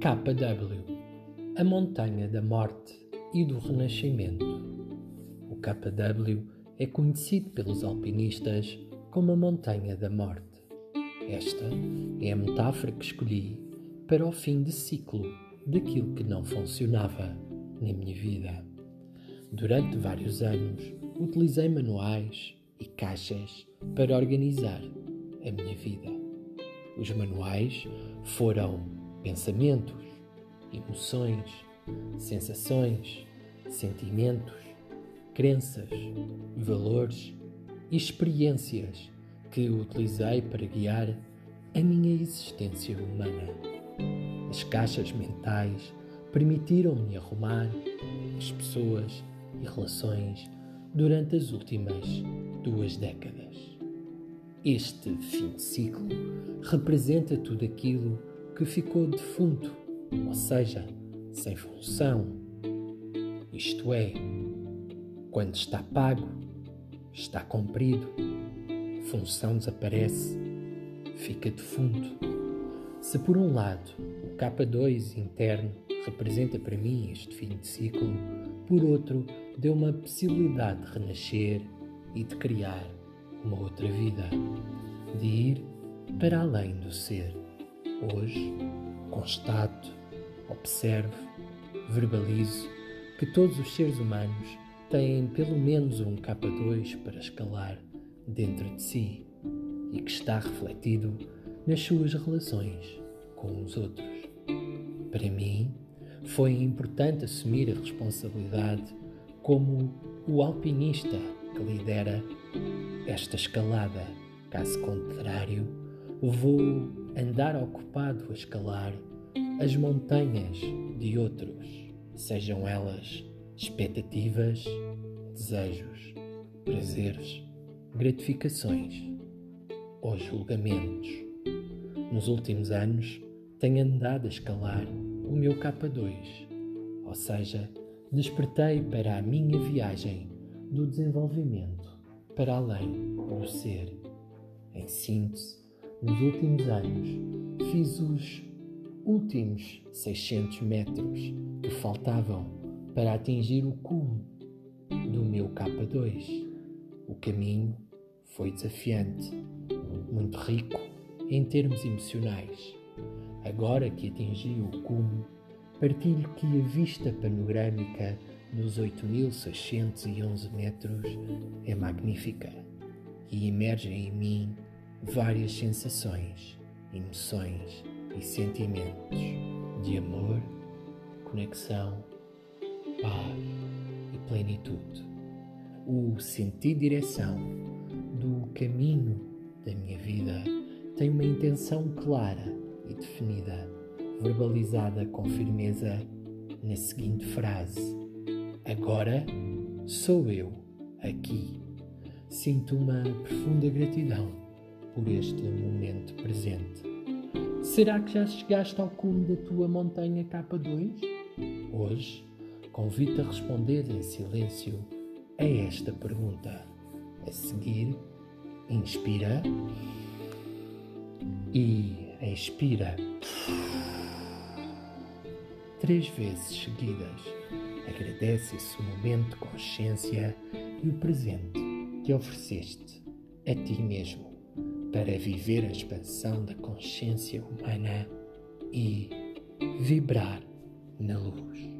KW, a montanha da morte e do renascimento. O KW é conhecido pelos alpinistas como a montanha da morte. Esta é a metáfora que escolhi para o fim de ciclo daquilo que não funcionava na minha vida. Durante vários anos, utilizei manuais e caixas para organizar a minha vida. Os manuais foram pensamentos, emoções, sensações, sentimentos, crenças, valores e experiências que utilizei para guiar a minha existência humana. As caixas mentais permitiram-me arrumar as pessoas e relações durante as últimas duas décadas. Este fim de ciclo representa tudo aquilo que ficou defunto, ou seja, sem função. Isto é, quando está pago, está cumprido, função desaparece, fica defunto. Se por um lado o K2 interno representa para mim este fim de ciclo, por outro deu uma possibilidade de renascer e de criar uma outra vida, de ir para além do ser. Hoje, constato, observo, verbalizo que todos os seres humanos têm pelo menos um K2 para escalar dentro de si e que está refletido nas suas relações com os outros. Para mim, foi importante assumir a responsabilidade como o alpinista que lidera esta escalada. Caso contrário, vou andar ocupado a escalar as montanhas de outros, sejam elas expectativas, desejos, prazeres, gratificações ou julgamentos. Nos últimos anos, tenho andado a escalar o meu K2, ou seja, despertei para a minha viagem do desenvolvimento para além do ser. Em síntese, nos últimos anos, fiz os últimos 600 metros que faltavam para atingir o cume do meu K2. O caminho foi desafiante, muito rico em termos emocionais. Agora que atingi o cume, partilho que a vista panorâmica dos 8.611 metros é magnífica e emergem em mim várias sensações, emoções e sentimentos de amor, conexão, paz e plenitude. O sentir direção do caminho da minha vida tem uma intenção clara e definida, verbalizada com firmeza na seguinte frase: Agora sou eu aqui. Sinto uma profunda gratidão por este momento presente. Será que já chegaste ao cume da tua montanha K2? Hoje, convido-te a responder em silêncio a esta pergunta. A seguir, inspira e expira três vezes seguidas. Agradece esse momento de consciência e o presente que ofereceste a ti mesmo para viver a expansão da consciência humana e vibrar na luz.